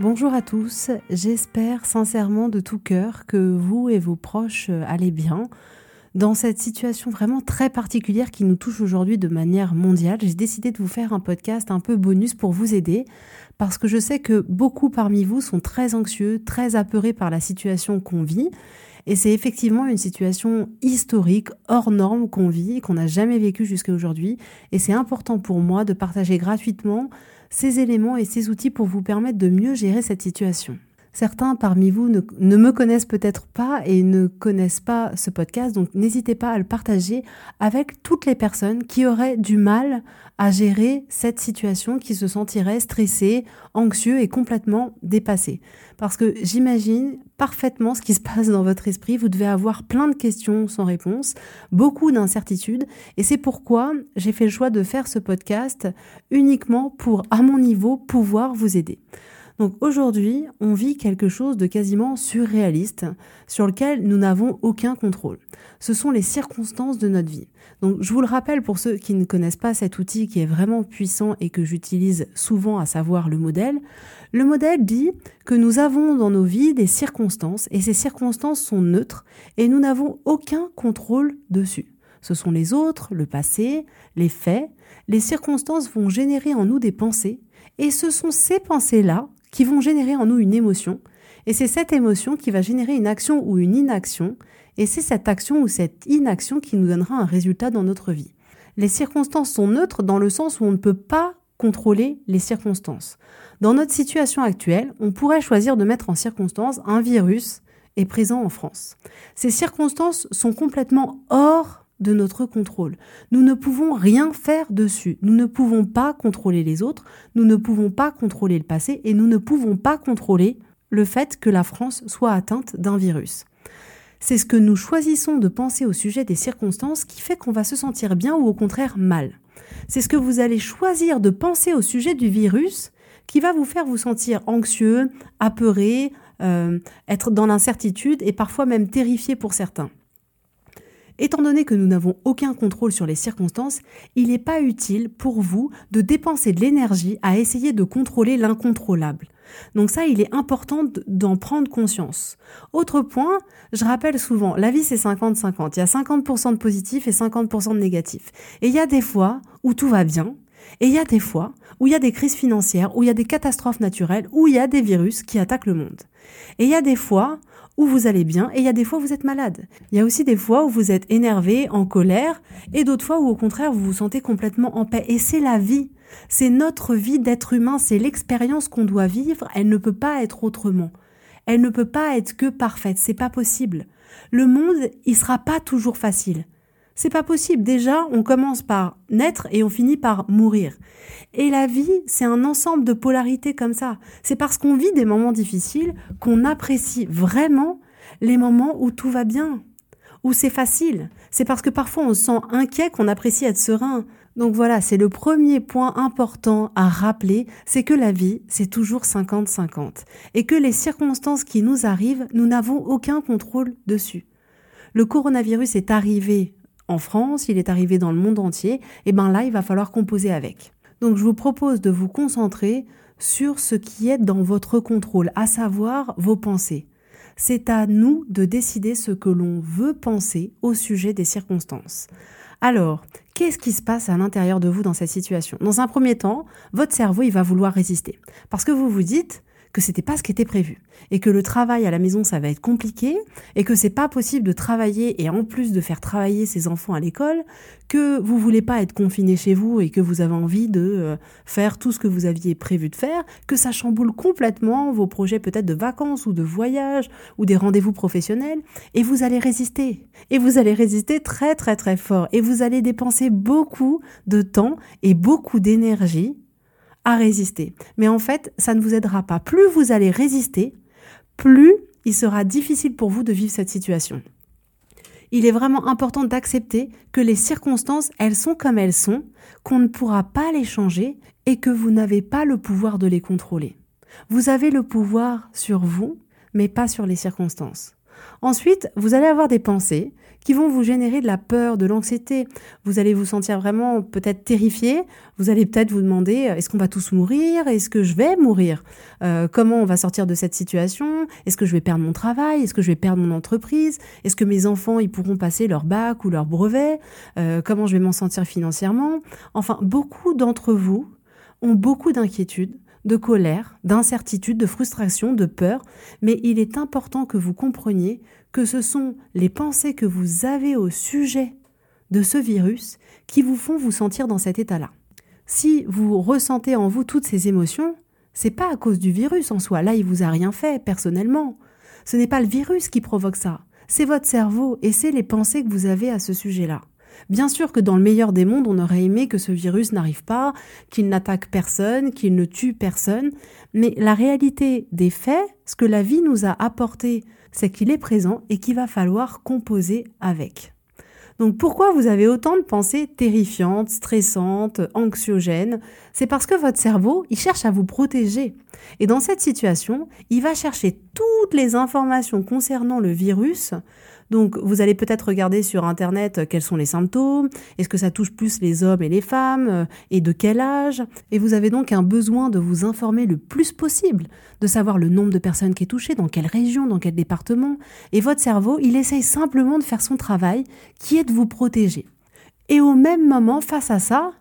Bonjour à tous, j'espère sincèrement de tout cœur que vous et vos proches euh, allez bien. Dans cette situation vraiment très particulière qui nous touche aujourd'hui de manière mondiale, j'ai décidé de vous faire un podcast un peu bonus pour vous aider parce que je sais que beaucoup parmi vous sont très anxieux, très apeurés par la situation qu'on vit. Et c'est effectivement une situation historique, hors norme qu'on vit, qu'on n'a jamais vécu jusqu'à aujourd'hui. Et c'est important pour moi de partager gratuitement ces éléments et ces outils pour vous permettre de mieux gérer cette situation. Certains parmi vous ne, me connaissent peut-être pas et ne connaissent pas ce podcast, donc n'hésitez pas à le partager avec toutes les personnes qui auraient du mal à gérer cette situation, qui se sentiraient stressés, anxieux et complètement dépassés. Parce que j'imagine parfaitement ce qui se passe dans votre esprit, vous devez avoir plein de questions sans réponse, beaucoup d'incertitudes, et c'est pourquoi j'ai fait le choix de faire ce podcast uniquement pour, à mon niveau, pouvoir vous aider. Donc aujourd'hui, on vit quelque chose de quasiment surréaliste sur lequel nous n'avons aucun contrôle. Ce sont les circonstances de notre vie. Donc je vous le rappelle pour ceux qui ne connaissent pas cet outil qui est vraiment puissant et que j'utilise souvent, à savoir le modèle. Le modèle dit que nous avons dans nos vies des circonstances et ces circonstances sont neutres et nous n'avons aucun contrôle dessus. Ce sont les autres, le passé, les faits. Les circonstances vont générer en nous des pensées et ce sont ces pensées-là qui vont générer en nous une émotion. Et c'est cette émotion qui va générer une action ou une inaction. Et c'est cette action ou cette inaction qui nous donnera un résultat dans notre vie. Les circonstances sont neutres dans le sens où on ne peut pas contrôler les circonstances. Dans notre situation actuelle, on pourrait choisir de mettre en circonstance un virus est présent en France. Ces circonstances sont complètement hors de notre contrôle. Nous ne pouvons rien faire dessus. Nous ne pouvons pas contrôler les autres, nous ne pouvons pas contrôler le passé et nous ne pouvons pas contrôler le fait que la France soit atteinte d'un virus. C'est ce que nous choisissons de penser au sujet des circonstances qui fait qu'on va se sentir bien ou au contraire mal. C'est ce que vous allez choisir de penser au sujet du virus qui va vous faire vous sentir anxieux, apeuré, euh, être dans l'incertitude et parfois même terrifié pour certains. Étant donné que nous n'avons aucun contrôle sur les circonstances, il n'est pas utile pour vous de dépenser de l'énergie à essayer de contrôler l'incontrôlable. Donc ça, il est important d'en prendre conscience. Autre point, je rappelle souvent, la vie c'est 50-50. Il y a 50% de positif et 50% de négatif. Et il y a des fois où tout va bien, et il y a des fois où il y a des crises financières, où il y a des catastrophes naturelles, où il y a des virus qui attaquent le monde. Et il y a des fois où vous allez bien et il y a des fois où vous êtes malade. Il y a aussi des fois où vous êtes énervé, en colère et d'autres fois où au contraire vous vous sentez complètement en paix. Et c'est la vie. C'est notre vie d'être humain, c'est l'expérience qu'on doit vivre, elle ne peut pas être autrement. Elle ne peut pas être que parfaite, c'est pas possible. Le monde, il sera pas toujours facile. C'est pas possible. Déjà, on commence par naître et on finit par mourir. Et la vie, c'est un ensemble de polarités comme ça. C'est parce qu'on vit des moments difficiles qu'on apprécie vraiment les moments où tout va bien, où c'est facile. C'est parce que parfois on se sent inquiet qu'on apprécie être serein. Donc voilà, c'est le premier point important à rappeler, c'est que la vie, c'est toujours 50-50. Et que les circonstances qui nous arrivent, nous n'avons aucun contrôle dessus. Le coronavirus est arrivé en France, il est arrivé dans le monde entier, et ben là, il va falloir composer avec. Donc je vous propose de vous concentrer sur ce qui est dans votre contrôle, à savoir vos pensées. C'est à nous de décider ce que l'on veut penser au sujet des circonstances. Alors, qu'est-ce qui se passe à l'intérieur de vous dans cette situation? Dans un premier temps, votre cerveau, il va vouloir résister. Parce que vous vous dites, que c'était pas ce qui était prévu et que le travail à la maison ça va être compliqué et que c'est pas possible de travailler et en plus de faire travailler ses enfants à l'école que vous voulez pas être confiné chez vous et que vous avez envie de euh, faire tout ce que vous aviez prévu de faire que ça chamboule complètement vos projets peut-être de vacances ou de voyage ou des rendez-vous professionnels et vous allez résister. Et vous allez résister très très très fort et vous allez dépenser beaucoup de temps et beaucoup d'énergie à résister. Mais en fait, ça ne vous aidera pas. Plus vous allez résister, plus il sera difficile pour vous de vivre cette situation. Il est vraiment important d'accepter que les circonstances, elles sont comme elles sont, qu'on ne pourra pas les changer et que vous n'avez pas le pouvoir de les contrôler. Vous avez le pouvoir sur vous, mais pas sur les circonstances. Ensuite, vous allez avoir des pensées qui vont vous générer de la peur, de l'anxiété. Vous allez vous sentir vraiment peut-être terrifié. Vous allez peut-être vous demander euh, est-ce qu'on va tous mourir? Est-ce que je vais mourir? Euh, Comment on va sortir de cette situation? Est-ce que je vais perdre mon travail? Est-ce que je vais perdre mon entreprise? Est-ce que mes enfants ils pourront passer leur bac ou leur brevet? Euh, Comment je vais m'en sentir financièrement? Enfin, beaucoup d'entre vous ont beaucoup d'inquiétudes de colère, d'incertitude, de frustration, de peur, mais il est important que vous compreniez que ce sont les pensées que vous avez au sujet de ce virus qui vous font vous sentir dans cet état-là. Si vous ressentez en vous toutes ces émotions, c'est pas à cause du virus en soi. Là, il vous a rien fait personnellement. Ce n'est pas le virus qui provoque ça. C'est votre cerveau et c'est les pensées que vous avez à ce sujet-là. Bien sûr que dans le meilleur des mondes, on aurait aimé que ce virus n'arrive pas, qu'il n'attaque personne, qu'il ne tue personne, mais la réalité des faits, ce que la vie nous a apporté, c'est qu'il est présent et qu'il va falloir composer avec. Donc pourquoi vous avez autant de pensées terrifiantes, stressantes, anxiogènes? C'est parce que votre cerveau, il cherche à vous protéger. Et dans cette situation, il va chercher toutes les informations concernant le virus donc, vous allez peut-être regarder sur Internet euh, quels sont les symptômes, est-ce que ça touche plus les hommes et les femmes, euh, et de quel âge? Et vous avez donc un besoin de vous informer le plus possible, de savoir le nombre de personnes qui est touchées, dans quelle région, dans quel département. Et votre cerveau, il essaye simplement de faire son travail, qui est de vous protéger. Et au même moment, face à ça,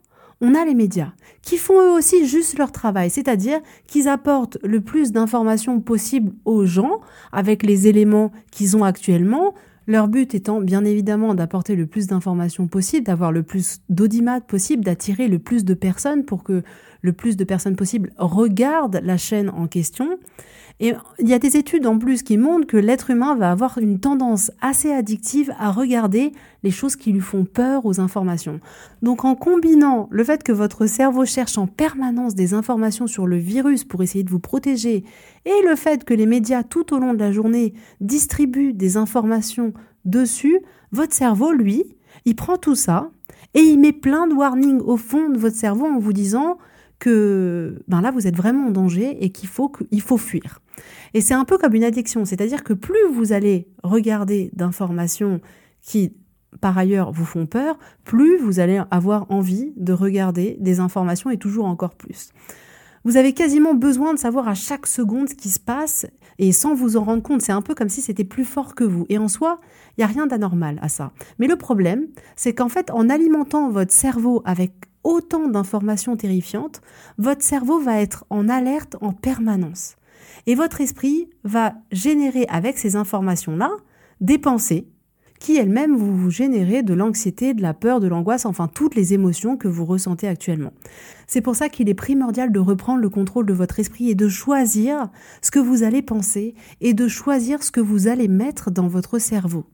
on a les médias qui font eux aussi juste leur travail, c'est-à-dire qu'ils apportent le plus d'informations possible aux gens avec les éléments qu'ils ont actuellement, leur but étant bien évidemment d'apporter le plus d'informations possible, d'avoir le plus d'audimat possible, d'attirer le plus de personnes pour que le plus de personnes possible regardent la chaîne en question. Et il y a des études en plus qui montrent que l'être humain va avoir une tendance assez addictive à regarder les choses qui lui font peur aux informations. Donc en combinant le fait que votre cerveau cherche en permanence des informations sur le virus pour essayer de vous protéger et le fait que les médias tout au long de la journée distribuent des informations dessus, votre cerveau, lui, il prend tout ça et il met plein de warnings au fond de votre cerveau en vous disant que ben là vous êtes vraiment en danger et qu'il faut qu'il faut fuir. Et c'est un peu comme une addiction, c'est-à-dire que plus vous allez regarder d'informations qui par ailleurs vous font peur, plus vous allez avoir envie de regarder des informations et toujours encore plus. Vous avez quasiment besoin de savoir à chaque seconde ce qui se passe et sans vous en rendre compte, c'est un peu comme si c'était plus fort que vous. Et en soi, il n'y a rien d'anormal à ça. Mais le problème, c'est qu'en fait, en alimentant votre cerveau avec autant d'informations terrifiantes, votre cerveau va être en alerte en permanence. Et votre esprit va générer avec ces informations-là des pensées qui elles-mêmes vous générer de l'anxiété, de la peur, de l'angoisse, enfin toutes les émotions que vous ressentez actuellement. C'est pour ça qu'il est primordial de reprendre le contrôle de votre esprit et de choisir ce que vous allez penser et de choisir ce que vous allez mettre dans votre cerveau.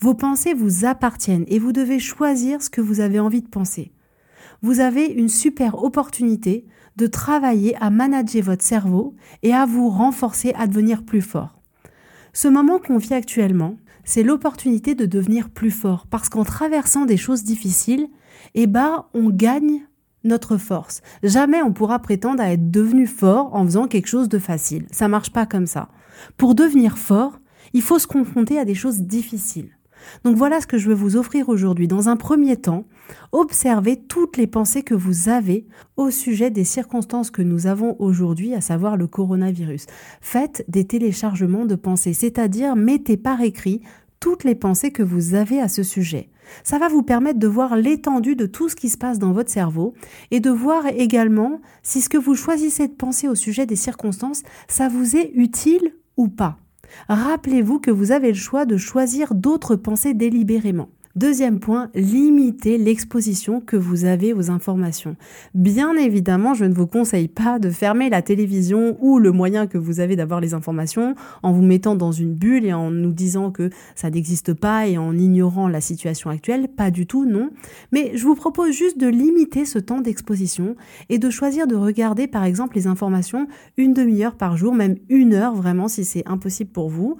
Vos pensées vous appartiennent et vous devez choisir ce que vous avez envie de penser vous avez une super opportunité de travailler à manager votre cerveau et à vous renforcer à devenir plus fort. Ce moment qu'on vit actuellement, c'est l'opportunité de devenir plus fort parce qu'en traversant des choses difficiles, eh ben, on gagne notre force. Jamais on pourra prétendre à être devenu fort en faisant quelque chose de facile. Ça marche pas comme ça. Pour devenir fort, il faut se confronter à des choses difficiles. Donc voilà ce que je veux vous offrir aujourd'hui. Dans un premier temps, observez toutes les pensées que vous avez au sujet des circonstances que nous avons aujourd'hui, à savoir le coronavirus. Faites des téléchargements de pensées, c'est-à-dire mettez par écrit toutes les pensées que vous avez à ce sujet. Ça va vous permettre de voir l'étendue de tout ce qui se passe dans votre cerveau et de voir également si ce que vous choisissez de penser au sujet des circonstances, ça vous est utile ou pas. Rappelez-vous que vous avez le choix de choisir d'autres pensées délibérément. Deuxième point, limitez l'exposition que vous avez aux informations. Bien évidemment, je ne vous conseille pas de fermer la télévision ou le moyen que vous avez d'avoir les informations en vous mettant dans une bulle et en nous disant que ça n'existe pas et en ignorant la situation actuelle. Pas du tout, non. Mais je vous propose juste de limiter ce temps d'exposition et de choisir de regarder par exemple les informations une demi-heure par jour, même une heure vraiment si c'est impossible pour vous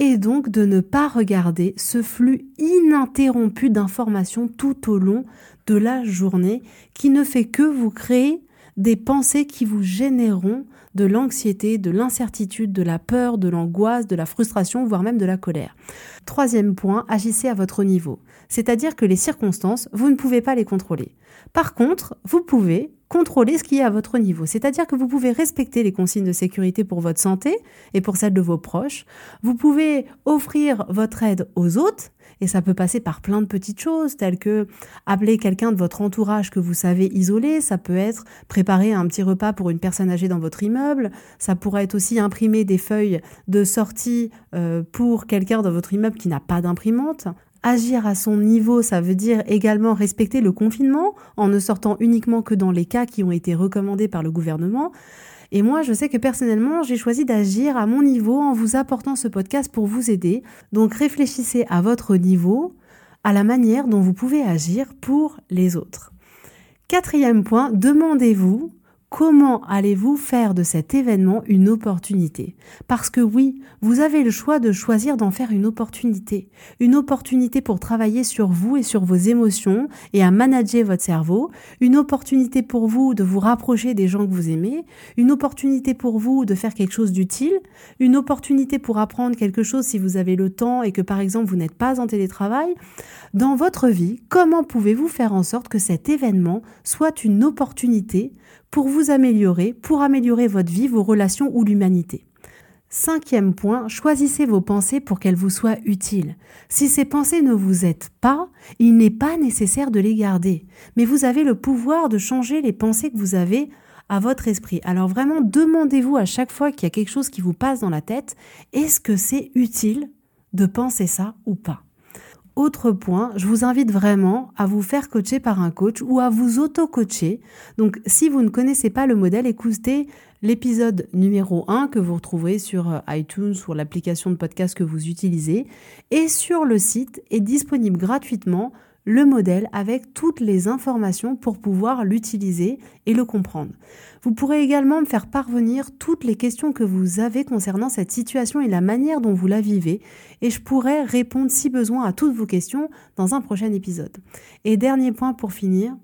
et donc de ne pas regarder ce flux ininterrompu d'informations tout au long de la journée qui ne fait que vous créer des pensées qui vous généreront de l'anxiété, de l'incertitude, de la peur, de l'angoisse, de la frustration, voire même de la colère. Troisième point, agissez à votre niveau. C'est-à-dire que les circonstances, vous ne pouvez pas les contrôler. Par contre, vous pouvez contrôler ce qui est à votre niveau. C'est-à-dire que vous pouvez respecter les consignes de sécurité pour votre santé et pour celle de vos proches. Vous pouvez offrir votre aide aux autres et ça peut passer par plein de petites choses telles que appeler quelqu'un de votre entourage que vous savez isoler, ça peut être préparer un petit repas pour une personne âgée dans votre immeuble, ça pourrait être aussi imprimer des feuilles de sortie euh, pour quelqu'un dans votre immeuble qui n'a pas d'imprimante. Agir à son niveau, ça veut dire également respecter le confinement en ne sortant uniquement que dans les cas qui ont été recommandés par le gouvernement. Et moi, je sais que personnellement, j'ai choisi d'agir à mon niveau en vous apportant ce podcast pour vous aider. Donc réfléchissez à votre niveau, à la manière dont vous pouvez agir pour les autres. Quatrième point, demandez-vous Comment allez-vous faire de cet événement une opportunité? Parce que oui, vous avez le choix de choisir d'en faire une opportunité. Une opportunité pour travailler sur vous et sur vos émotions et à manager votre cerveau. Une opportunité pour vous de vous rapprocher des gens que vous aimez. Une opportunité pour vous de faire quelque chose d'utile. Une opportunité pour apprendre quelque chose si vous avez le temps et que par exemple vous n'êtes pas en télétravail. Dans votre vie, comment pouvez-vous faire en sorte que cet événement soit une opportunité pour vous améliorer, pour améliorer votre vie, vos relations ou l'humanité. Cinquième point, choisissez vos pensées pour qu'elles vous soient utiles. Si ces pensées ne vous aident pas, il n'est pas nécessaire de les garder, mais vous avez le pouvoir de changer les pensées que vous avez à votre esprit. Alors vraiment, demandez-vous à chaque fois qu'il y a quelque chose qui vous passe dans la tête, est-ce que c'est utile de penser ça ou pas? Autre point, je vous invite vraiment à vous faire coacher par un coach ou à vous auto-coacher. Donc si vous ne connaissez pas le modèle, écoutez l'épisode numéro 1 que vous retrouverez sur euh, iTunes, sur l'application de podcast que vous utilisez. Et sur le site est disponible gratuitement le modèle avec toutes les informations pour pouvoir l'utiliser et le comprendre. Vous pourrez également me faire parvenir toutes les questions que vous avez concernant cette situation et la manière dont vous la vivez et je pourrai répondre si besoin à toutes vos questions dans un prochain épisode. Et dernier point pour finir,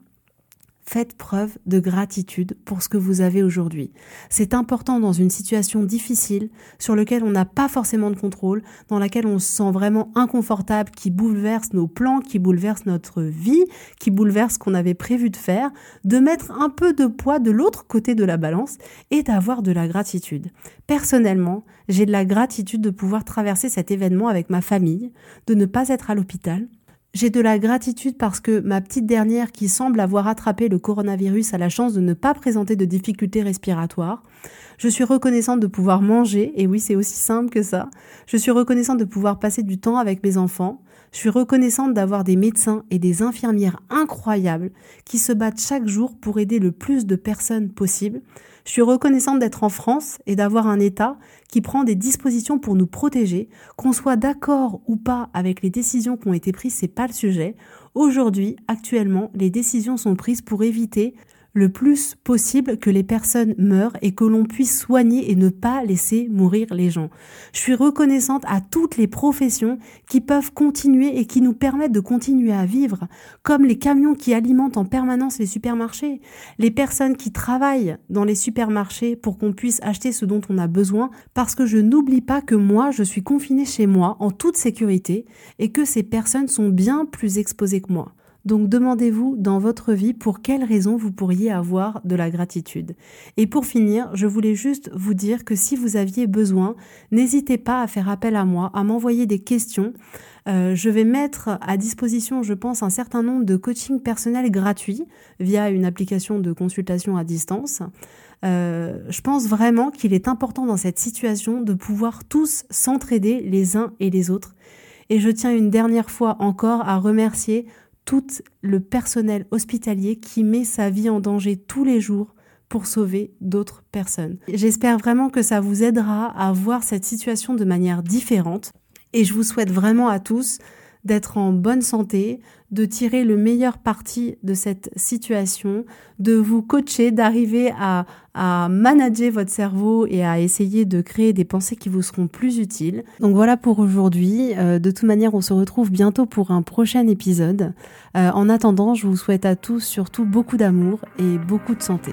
Faites preuve de gratitude pour ce que vous avez aujourd'hui. C'est important dans une situation difficile sur laquelle on n'a pas forcément de contrôle, dans laquelle on se sent vraiment inconfortable, qui bouleverse nos plans, qui bouleverse notre vie, qui bouleverse ce qu'on avait prévu de faire, de mettre un peu de poids de l'autre côté de la balance et d'avoir de la gratitude. Personnellement, j'ai de la gratitude de pouvoir traverser cet événement avec ma famille, de ne pas être à l'hôpital, j'ai de la gratitude parce que ma petite dernière qui semble avoir attrapé le coronavirus a la chance de ne pas présenter de difficultés respiratoires. Je suis reconnaissante de pouvoir manger, et oui c'est aussi simple que ça. Je suis reconnaissante de pouvoir passer du temps avec mes enfants. Je suis reconnaissante d'avoir des médecins et des infirmières incroyables qui se battent chaque jour pour aider le plus de personnes possible. Je suis reconnaissante d'être en France et d'avoir un État qui prend des dispositions pour nous protéger, qu'on soit d'accord ou pas avec les décisions qui ont été prises, c'est pas le sujet. Aujourd'hui, actuellement, les décisions sont prises pour éviter le plus possible que les personnes meurent et que l'on puisse soigner et ne pas laisser mourir les gens. Je suis reconnaissante à toutes les professions qui peuvent continuer et qui nous permettent de continuer à vivre, comme les camions qui alimentent en permanence les supermarchés, les personnes qui travaillent dans les supermarchés pour qu'on puisse acheter ce dont on a besoin, parce que je n'oublie pas que moi, je suis confinée chez moi en toute sécurité et que ces personnes sont bien plus exposées que moi. Donc demandez-vous dans votre vie pour quelles raisons vous pourriez avoir de la gratitude. Et pour finir, je voulais juste vous dire que si vous aviez besoin, n'hésitez pas à faire appel à moi, à m'envoyer des questions. Euh, je vais mettre à disposition, je pense, un certain nombre de coachings personnels gratuits via une application de consultation à distance. Euh, je pense vraiment qu'il est important dans cette situation de pouvoir tous s'entraider les uns et les autres. Et je tiens une dernière fois encore à remercier tout le personnel hospitalier qui met sa vie en danger tous les jours pour sauver d'autres personnes. J'espère vraiment que ça vous aidera à voir cette situation de manière différente et je vous souhaite vraiment à tous d'être en bonne santé, de tirer le meilleur parti de cette situation, de vous coacher, d'arriver à, à, manager votre cerveau et à essayer de créer des pensées qui vous seront plus utiles. Donc voilà pour aujourd'hui. Euh, de toute manière, on se retrouve bientôt pour un prochain épisode. Euh, en attendant, je vous souhaite à tous surtout beaucoup d'amour et beaucoup de santé.